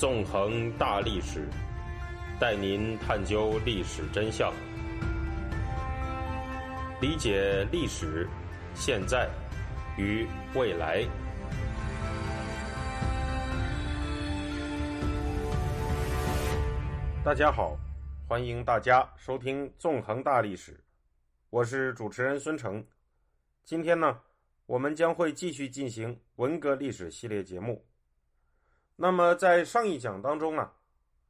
纵横大历史，带您探究历史真相，理解历史、现在与未来。大家好，欢迎大家收听《纵横大历史》，我是主持人孙成。今天呢，我们将会继续进行文革历史系列节目。那么，在上一讲当中啊，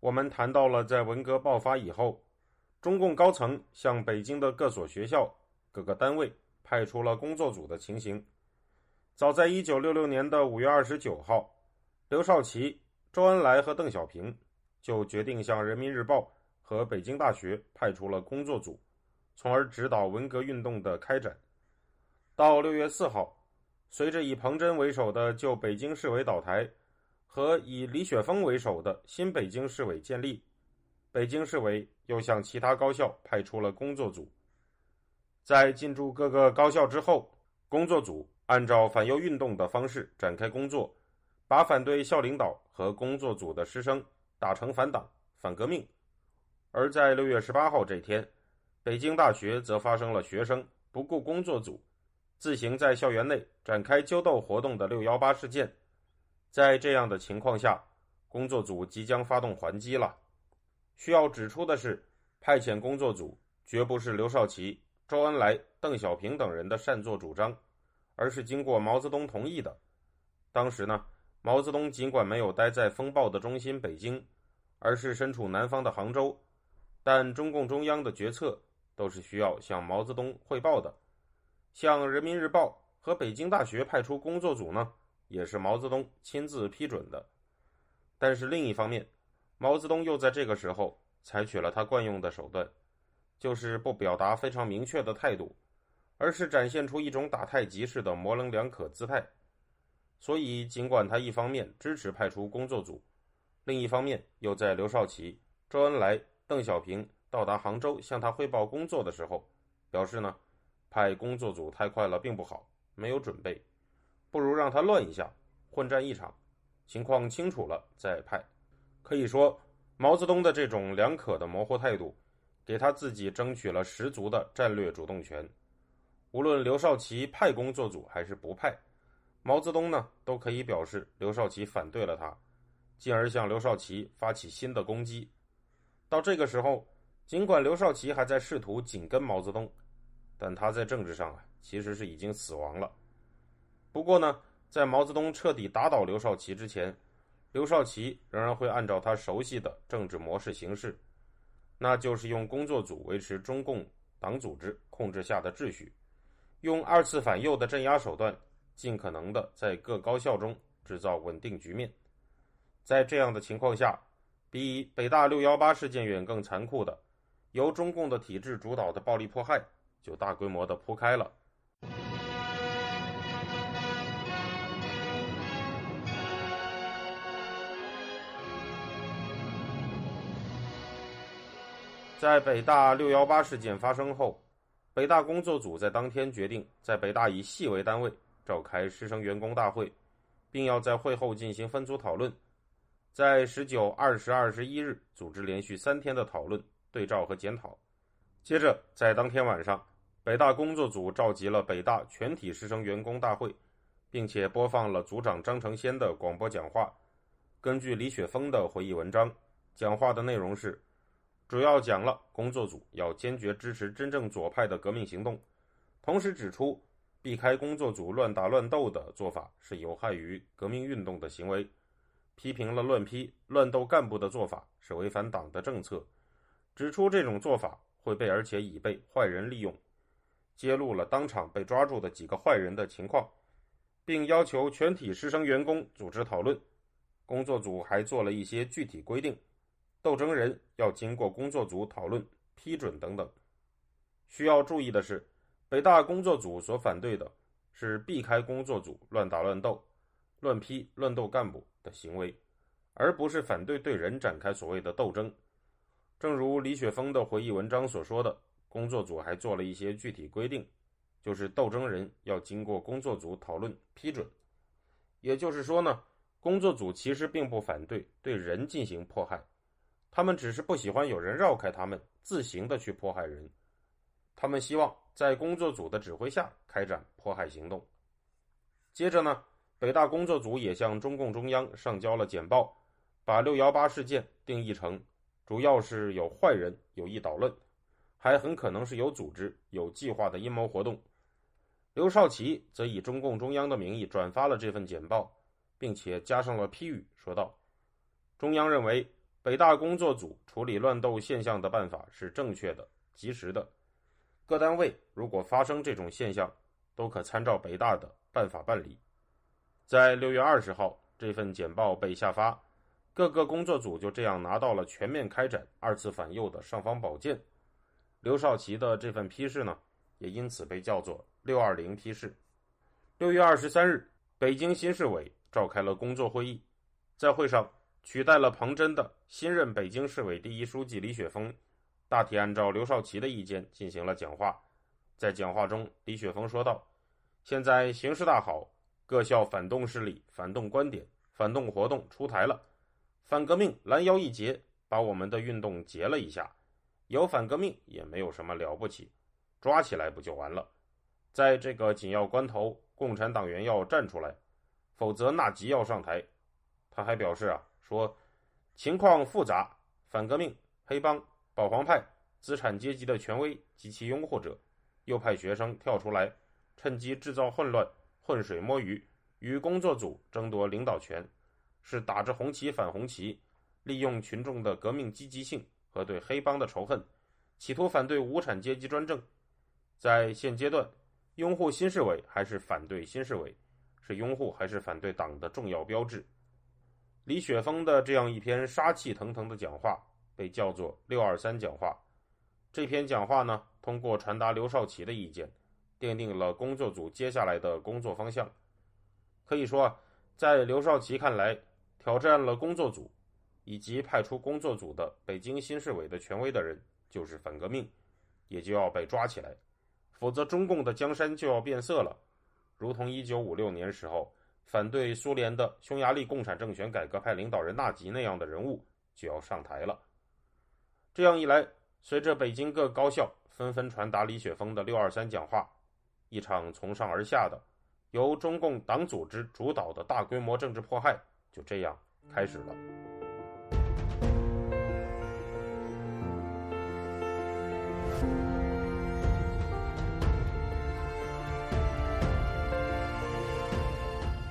我们谈到了在文革爆发以后，中共高层向北京的各所学校、各个单位派出了工作组的情形。早在一九六六年的五月二十九号，刘少奇、周恩来和邓小平就决定向人民日报和北京大学派出了工作组，从而指导文革运动的开展。到六月四号，随着以彭真为首的旧北京市委倒台。和以李雪峰为首的新北京市委建立，北京市委又向其他高校派出了工作组。在进驻各个高校之后，工作组按照反右运动的方式展开工作，把反对校领导和工作组的师生打成反党、反革命。而在六月十八号这天，北京大学则发生了学生不顾工作组，自行在校园内展开揪斗活动的“六幺八”事件。在这样的情况下，工作组即将发动还击了。需要指出的是，派遣工作组绝不是刘少奇、周恩来、邓小平等人的擅作主张，而是经过毛泽东同意的。当时呢，毛泽东尽管没有待在风暴的中心北京，而是身处南方的杭州，但中共中央的决策都是需要向毛泽东汇报的。向人民日报和北京大学派出工作组呢？也是毛泽东亲自批准的，但是另一方面，毛泽东又在这个时候采取了他惯用的手段，就是不表达非常明确的态度，而是展现出一种打太极式的模棱两可姿态。所以，尽管他一方面支持派出工作组，另一方面又在刘少奇、周恩来、邓小平到达杭州向他汇报工作的时候，表示呢，派工作组太快了，并不好，没有准备。不如让他乱一下，混战一场，情况清楚了再派。可以说，毛泽东的这种两可的模糊态度，给他自己争取了十足的战略主动权。无论刘少奇派工作组还是不派，毛泽东呢都可以表示刘少奇反对了他，进而向刘少奇发起新的攻击。到这个时候，尽管刘少奇还在试图紧跟毛泽东，但他在政治上啊其实是已经死亡了。不过呢，在毛泽东彻底打倒刘少奇之前，刘少奇仍然会按照他熟悉的政治模式行事，那就是用工作组维持中共党组织控制下的秩序，用二次反右的镇压手段，尽可能的在各高校中制造稳定局面。在这样的情况下，比北大六幺八事件远更残酷的，由中共的体制主导的暴力迫害就大规模的铺开了。在北大六幺八事件发生后，北大工作组在当天决定在北大以系为单位召开师生员工大会，并要在会后进行分组讨论。在十九、二十、二十一日组织连续三天的讨论、对照和检讨。接着，在当天晚上，北大工作组召集了北大全体师生员工大会，并且播放了组长张成先的广播讲话。根据李雪峰的回忆文章，讲话的内容是。主要讲了工作组要坚决支持真正左派的革命行动，同时指出避开工作组乱打乱斗的做法是有害于革命运动的行为，批评了乱批乱斗干部的做法是违反党的政策，指出这种做法会被而且已被坏人利用，揭露了当场被抓住的几个坏人的情况，并要求全体师生员工组织讨论。工作组还做了一些具体规定。斗争人要经过工作组讨论、批准等等。需要注意的是，北大工作组所反对的是避开工作组乱打乱斗、乱批乱斗干部的行为，而不是反对对人展开所谓的斗争。正如李雪峰的回忆文章所说的，工作组还做了一些具体规定，就是斗争人要经过工作组讨论、批准。也就是说呢，工作组其实并不反对对人进行迫害，他们只是不喜欢有人绕开他们，自行的去迫害人。他们希望在工作组的指挥下开展迫害行动。接着呢，北大工作组也向中共中央上交了简报，把六幺八事件定义成主要是有坏人有意捣乱，还很可能是有组织、有计划的阴谋活动。刘少奇则以中共中央的名义转发了这份简报。并且加上了批语，说道：“中央认为北大工作组处理乱斗现象的办法是正确的、及时的。各单位如果发生这种现象，都可参照北大的办法办理。”在六月二十号，这份简报被下发，各个工作组就这样拿到了全面开展二次反右的尚方宝剑。刘少奇的这份批示呢，也因此被叫做“六二零批示”。六月二十三日，北京新市委。召开了工作会议，在会上取代了彭真的新任北京市委第一书记李雪峰，大体按照刘少奇的意见进行了讲话。在讲话中，李雪峰说道：“现在形势大好，各校反动势力、反动观点、反动活动出台了，反革命拦腰一截，把我们的运动截了一下。有反革命也没有什么了不起，抓起来不就完了？在这个紧要关头，共产党员要站出来。”否则纳吉要上台。他还表示啊，说情况复杂，反革命、黑帮、保皇派、资产阶级的权威及其拥护者、右派学生跳出来，趁机制造混乱、浑水摸鱼，与工作组争夺领导权，是打着红旗反红旗，利用群众的革命积极性和对黑帮的仇恨，企图反对无产阶级专政。在现阶段，拥护新市委还是反对新市委？是拥护还是反对党的重要标志。李雪峰的这样一篇杀气腾腾的讲话，被叫做“六二三讲话”。这篇讲话呢，通过传达刘少奇的意见，奠定了工作组接下来的工作方向。可以说，在刘少奇看来，挑战了工作组以及派出工作组的北京新市委的权威的人，就是反革命，也就要被抓起来，否则中共的江山就要变色了。如同一九五六年时候反对苏联的匈牙利共产政权改革派领导人纳吉那样的人物就要上台了。这样一来，随着北京各高校纷纷传达李雪峰的“六二三”讲话，一场从上而下的由中共党组织主导的大规模政治迫害就这样开始了。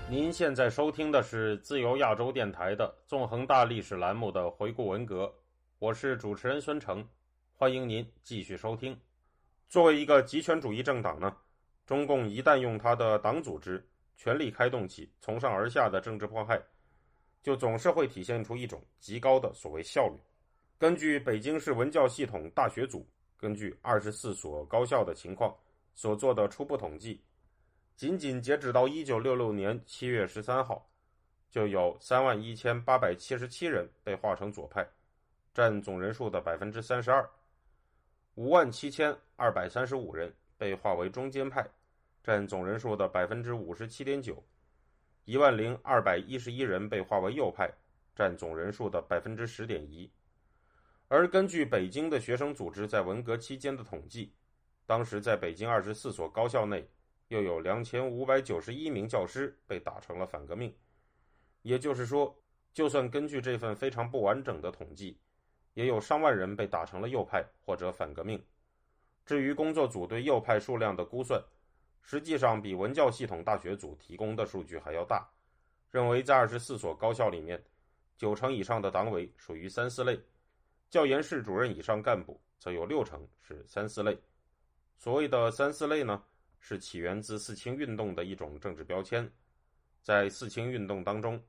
您现在收听的是自由亚洲电台的纵横大历史栏目的回顾文革，我是主持人孙成，欢迎您继续收听。作为一个极权主义政党呢，中共一旦用他的党组织全力开动起从上而下的政治迫害，就总是会体现出一种极高的所谓效率。根据北京市文教系统大学组根据二十四所高校的情况所做的初步统计。仅仅截止到一九六六年七月十三号，就有三万一千八百七十七人被划成左派，占总人数的百分之三十二；五万七千二百三十五人被划为中间派，占总人数的百分之五十七点九；一万零二百一十一人被划为右派，占总人数的百分之十点一。而根据北京的学生组织在文革期间的统计，当时在北京二十四所高校内。又有两千五百九十一名教师被打成了反革命，也就是说，就算根据这份非常不完整的统计，也有上万人被打成了右派或者反革命。至于工作组对右派数量的估算，实际上比文教系统大学组提供的数据还要大，认为在二十四所高校里面，九成以上的党委属于三四类，教研室主任以上干部则有六成是三四类。所谓的三四类呢？是起源自四清运动的一种政治标签，在四清运动当中，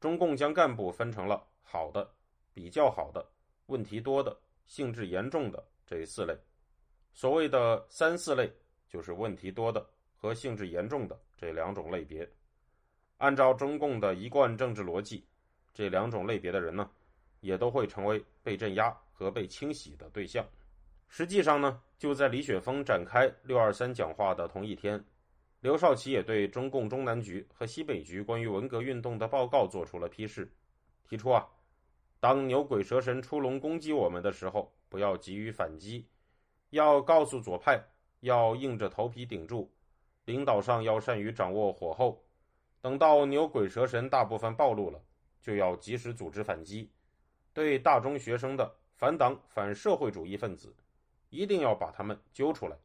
中共将干部分成了好的、比较好的、问题多的、性质严重的这四类。所谓的三四类，就是问题多的和性质严重的这两种类别。按照中共的一贯政治逻辑，这两种类别的人呢，也都会成为被镇压和被清洗的对象。实际上呢，就在李雪峰展开“六二三”讲话的同一天，刘少奇也对中共中南局和西北局关于文革运动的报告做出了批示，提出啊，当牛鬼蛇神出笼攻击我们的时候，不要急于反击，要告诉左派要硬着头皮顶住，领导上要善于掌握火候，等到牛鬼蛇神大部分暴露了，就要及时组织反击，对大中学生的反党反社会主义分子，一定要把他们揪出来。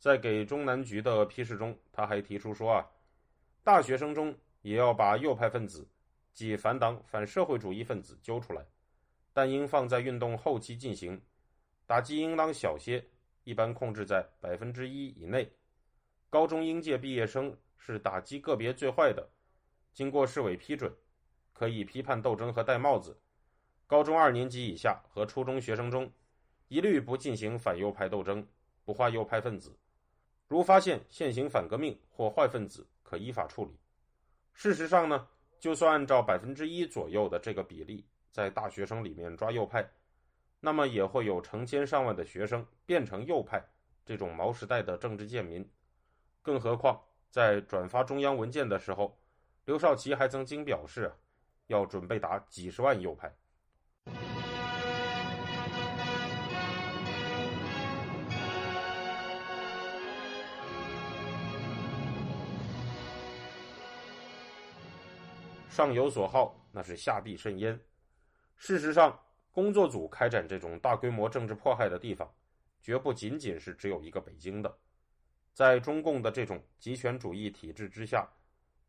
在给中南局的批示中，他还提出说啊，大学生中也要把右派分子，即反党反社会主义分子揪出来，但应放在运动后期进行，打击应当小些，一般控制在百分之一以内。高中应届毕业生是打击个别最坏的，经过市委批准，可以批判斗争和戴帽子。高中二年级以下和初中学生中，一律不进行反右派斗争，不划右派分子。如发现现行反革命或坏分子，可依法处理。事实上呢，就算按照百分之一左右的这个比例，在大学生里面抓右派，那么也会有成千上万的学生变成右派这种毛时代的政治贱民。更何况在转发中央文件的时候，刘少奇还曾经表示，要准备打几十万右派。上有所好，那是下必甚焉。事实上，工作组开展这种大规模政治迫害的地方，绝不仅仅是只有一个北京的。在中共的这种集权主义体制之下，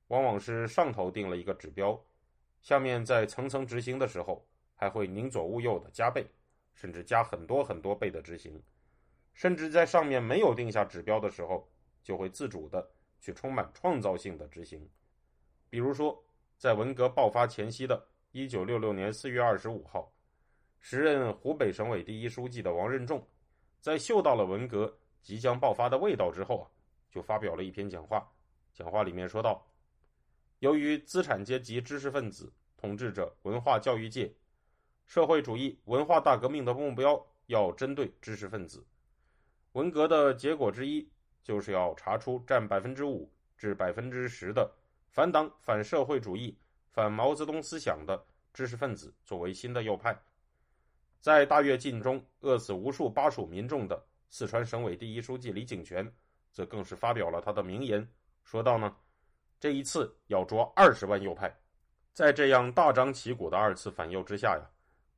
往往是上头定了一个指标，下面在层层执行的时候，还会宁左勿右的加倍，甚至加很多很多倍的执行。甚至在上面没有定下指标的时候，就会自主的去充满创造性的执行。比如说。在文革爆发前夕的1966年4月25号，时任湖北省委第一书记的王任重，在嗅到了文革即将爆发的味道之后啊，就发表了一篇讲话。讲话里面说道：“由于资产阶级知识分子统治着文化教育界，社会主义文化大革命的目标要针对知识分子。文革的结果之一，就是要查出占百分之五至百分之十的。”反党、反社会主义、反毛泽东思想的知识分子作为新的右派，在大跃进中饿死无数巴蜀民众的四川省委第一书记李井泉，则更是发表了他的名言，说道呢：“这一次要捉二十万右派。”在这样大张旗鼓的二次反右之下呀，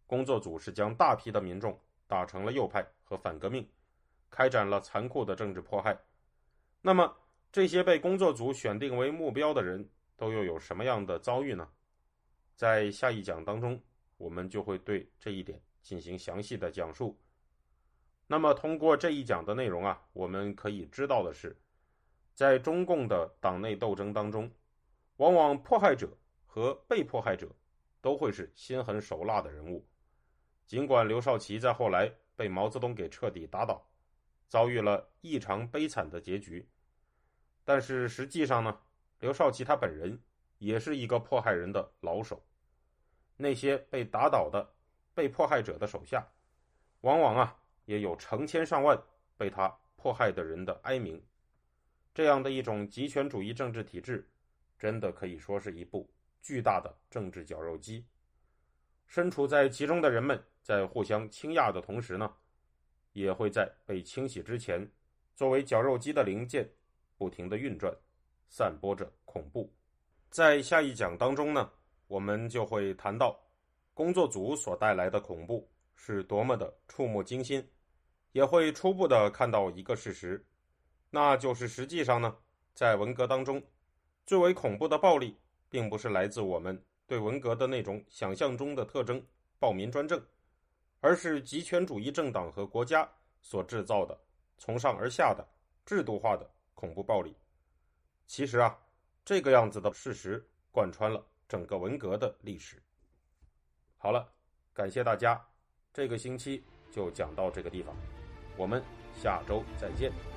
工作组是将大批的民众打成了右派和反革命，开展了残酷的政治迫害。那么，这些被工作组选定为目标的人都又有什么样的遭遇呢？在下一讲当中，我们就会对这一点进行详细的讲述。那么，通过这一讲的内容啊，我们可以知道的是，在中共的党内斗争当中，往往迫害者和被迫害者都会是心狠手辣的人物。尽管刘少奇在后来被毛泽东给彻底打倒，遭遇了异常悲惨的结局。但是实际上呢，刘少奇他本人也是一个迫害人的老手。那些被打倒的被迫害者的手下，往往啊也有成千上万被他迫害的人的哀鸣。这样的一种极权主义政治体制，真的可以说是一部巨大的政治绞肉机。身处在其中的人们，在互相倾轧的同时呢，也会在被清洗之前，作为绞肉机的零件。不停的运转，散播着恐怖。在下一讲当中呢，我们就会谈到工作组所带来的恐怖是多么的触目惊心，也会初步的看到一个事实，那就是实际上呢，在文革当中，最为恐怖的暴力，并不是来自我们对文革的那种想象中的特征——暴民专政，而是极权主义政党和国家所制造的从上而下的制度化的。恐怖暴力，其实啊，这个样子的事实贯穿了整个文革的历史。好了，感谢大家，这个星期就讲到这个地方，我们下周再见。